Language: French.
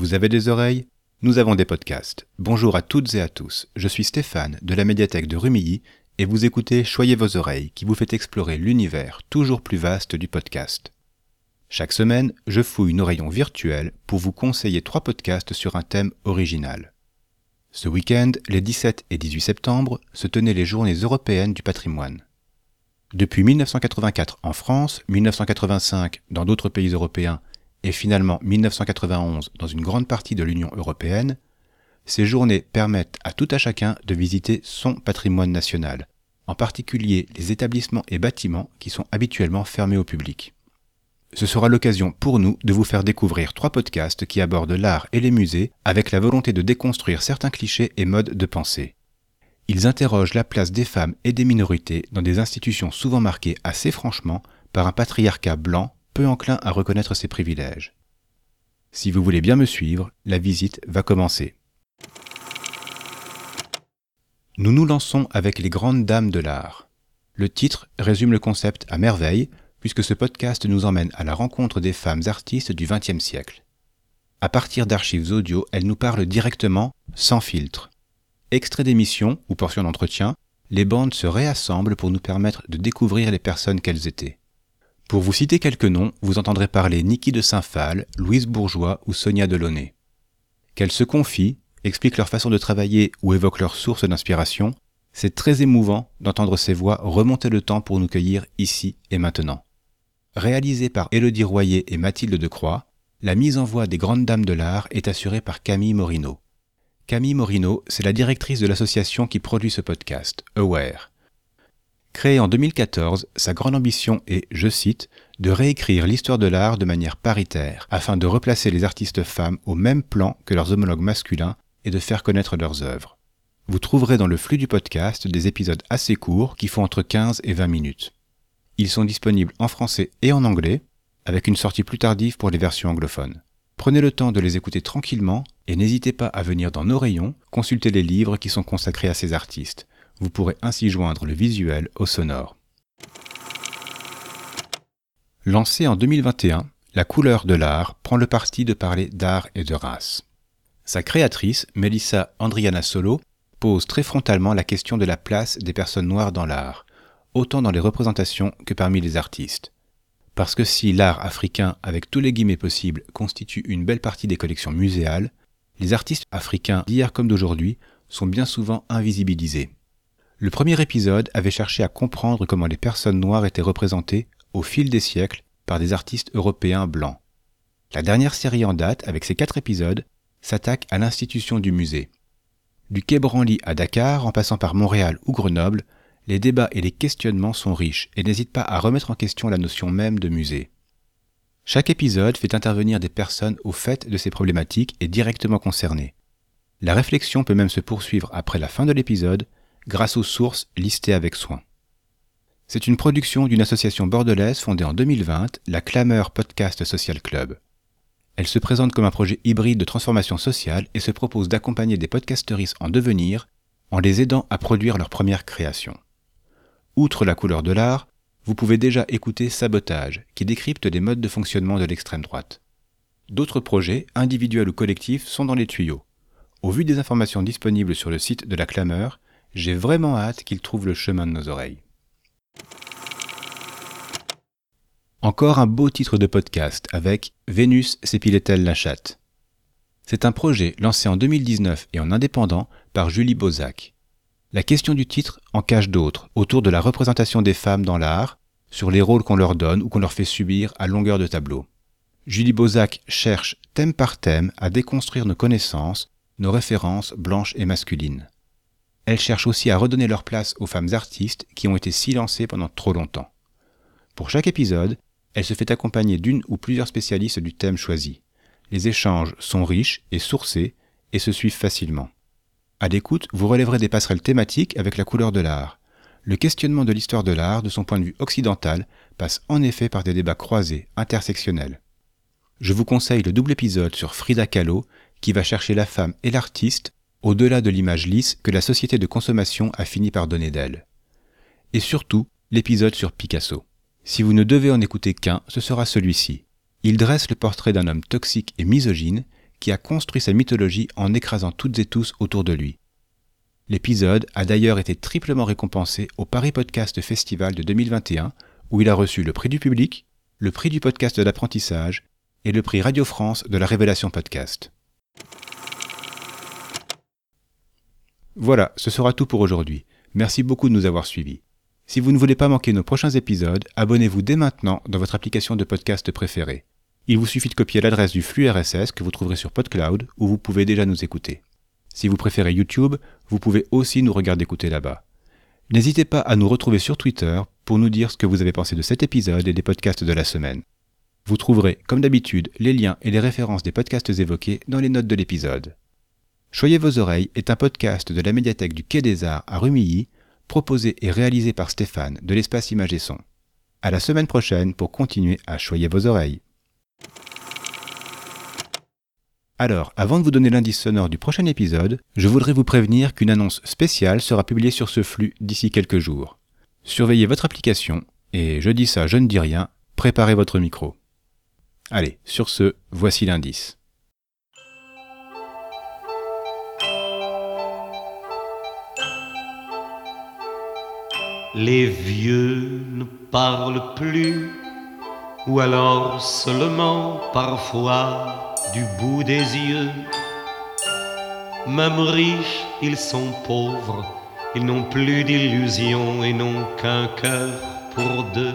Vous avez des oreilles? Nous avons des podcasts. Bonjour à toutes et à tous. Je suis Stéphane de la médiathèque de Rumilly et vous écoutez Choyez vos oreilles qui vous fait explorer l'univers toujours plus vaste du podcast. Chaque semaine, je fouille nos rayons virtuels pour vous conseiller trois podcasts sur un thème original. Ce week-end, les 17 et 18 septembre, se tenaient les journées européennes du patrimoine. Depuis 1984 en France, 1985 dans d'autres pays européens et finalement 1991 dans une grande partie de l'Union européenne, ces journées permettent à tout à chacun de visiter son patrimoine national, en particulier les établissements et bâtiments qui sont habituellement fermés au public. Ce sera l'occasion pour nous de vous faire découvrir trois podcasts qui abordent l'art et les musées avec la volonté de déconstruire certains clichés et modes de pensée. Ils interrogent la place des femmes et des minorités dans des institutions souvent marquées assez franchement par un patriarcat blanc peu enclin à reconnaître ses privilèges. Si vous voulez bien me suivre, la visite va commencer. Nous nous lançons avec les grandes dames de l'art. Le titre résume le concept à merveille, puisque ce podcast nous emmène à la rencontre des femmes artistes du XXe siècle. À partir d'archives audio, elles nous parlent directement, sans filtre. Extrait d'émissions ou portions d'entretien, les bandes se réassemblent pour nous permettre de découvrir les personnes qu'elles étaient. Pour vous citer quelques noms, vous entendrez parler Niki de Saint-Phal, Louise Bourgeois ou Sonia Delaunay. Qu'elles se confient, expliquent leur façon de travailler ou évoquent leurs sources d'inspiration, c'est très émouvant d'entendre ces voix remonter le temps pour nous cueillir ici et maintenant. Réalisé par Élodie Royer et Mathilde Decroix, la mise en voix des grandes dames de l'art est assurée par Camille Morino. Camille Morino, c'est la directrice de l'association qui produit ce podcast, Aware. Créée en 2014, sa grande ambition est, je cite, de réécrire l'histoire de l'art de manière paritaire, afin de replacer les artistes femmes au même plan que leurs homologues masculins et de faire connaître leurs œuvres. Vous trouverez dans le flux du podcast des épisodes assez courts qui font entre 15 et 20 minutes. Ils sont disponibles en français et en anglais, avec une sortie plus tardive pour les versions anglophones. Prenez le temps de les écouter tranquillement et n'hésitez pas à venir dans nos rayons consulter les livres qui sont consacrés à ces artistes. Vous pourrez ainsi joindre le visuel au sonore. Lancée en 2021, La couleur de l'art prend le parti de parler d'art et de race. Sa créatrice, Melissa Andriana Solo, pose très frontalement la question de la place des personnes noires dans l'art, autant dans les représentations que parmi les artistes. Parce que si l'art africain, avec tous les guillemets possibles, constitue une belle partie des collections muséales, les artistes africains d'hier comme d'aujourd'hui sont bien souvent invisibilisés. Le premier épisode avait cherché à comprendre comment les personnes noires étaient représentées, au fil des siècles, par des artistes européens blancs. La dernière série en date, avec ses quatre épisodes, s'attaque à l'institution du musée. Du Quai Branly à Dakar, en passant par Montréal ou Grenoble, les débats et les questionnements sont riches et n'hésitent pas à remettre en question la notion même de musée. Chaque épisode fait intervenir des personnes au fait de ces problématiques et directement concernées. La réflexion peut même se poursuivre après la fin de l'épisode grâce aux sources listées avec soin. C'est une production d'une association bordelaise fondée en 2020, la Clameur Podcast Social Club. Elle se présente comme un projet hybride de transformation sociale et se propose d'accompagner des podcasteristes en devenir en les aidant à produire leur première création. Outre la couleur de l'art, vous pouvez déjà écouter Sabotage, qui décrypte les modes de fonctionnement de l'extrême droite. D'autres projets, individuels ou collectifs, sont dans les tuyaux. Au vu des informations disponibles sur le site de la Clameur, j'ai vraiment hâte qu'ils trouvent le chemin de nos oreilles. Encore un beau titre de podcast avec Vénus s'épilait-elle la chatte C'est un projet lancé en 2019 et en indépendant par Julie Bozac. La question du titre en cache d'autres, autour de la représentation des femmes dans l'art, sur les rôles qu'on leur donne ou qu'on leur fait subir à longueur de tableau. Julie Bozac cherche, thème par thème, à déconstruire nos connaissances, nos références blanches et masculines. Elle cherche aussi à redonner leur place aux femmes artistes qui ont été silencées pendant trop longtemps. Pour chaque épisode, elle se fait accompagner d'une ou plusieurs spécialistes du thème choisi. Les échanges sont riches et sourcés et se suivent facilement. À l'écoute, vous relèverez des passerelles thématiques avec la couleur de l'art. Le questionnement de l'histoire de l'art, de son point de vue occidental, passe en effet par des débats croisés, intersectionnels. Je vous conseille le double épisode sur Frida Kahlo, qui va chercher la femme et l'artiste au-delà de l'image lisse que la société de consommation a fini par donner d'elle. Et surtout, l'épisode sur Picasso. Si vous ne devez en écouter qu'un, ce sera celui-ci. Il dresse le portrait d'un homme toxique et misogyne qui a construit sa mythologie en écrasant toutes et tous autour de lui. L'épisode a d'ailleurs été triplement récompensé au Paris Podcast Festival de 2021, où il a reçu le prix du public, le prix du podcast d'apprentissage et le prix Radio France de la Révélation Podcast. Voilà, ce sera tout pour aujourd'hui. Merci beaucoup de nous avoir suivis. Si vous ne voulez pas manquer nos prochains épisodes, abonnez-vous dès maintenant dans votre application de podcast préférée. Il vous suffit de copier l'adresse du flux RSS que vous trouverez sur PodCloud où vous pouvez déjà nous écouter. Si vous préférez YouTube, vous pouvez aussi nous regarder écouter là-bas. N'hésitez pas à nous retrouver sur Twitter pour nous dire ce que vous avez pensé de cet épisode et des podcasts de la semaine. Vous trouverez, comme d'habitude, les liens et les références des podcasts évoqués dans les notes de l'épisode. Choyez vos oreilles est un podcast de la médiathèque du Quai des Arts à Rumilly, proposé et réalisé par Stéphane de l'espace Image et Son. À la semaine prochaine pour continuer à choyer vos oreilles. Alors, avant de vous donner l'indice sonore du prochain épisode, je voudrais vous prévenir qu'une annonce spéciale sera publiée sur ce flux d'ici quelques jours. Surveillez votre application, et je dis ça, je ne dis rien, préparez votre micro. Allez, sur ce, voici l'indice. Les vieux ne parlent plus, ou alors seulement parfois du bout des yeux. Même riches, ils sont pauvres, ils n'ont plus d'illusions et n'ont qu'un cœur pour deux.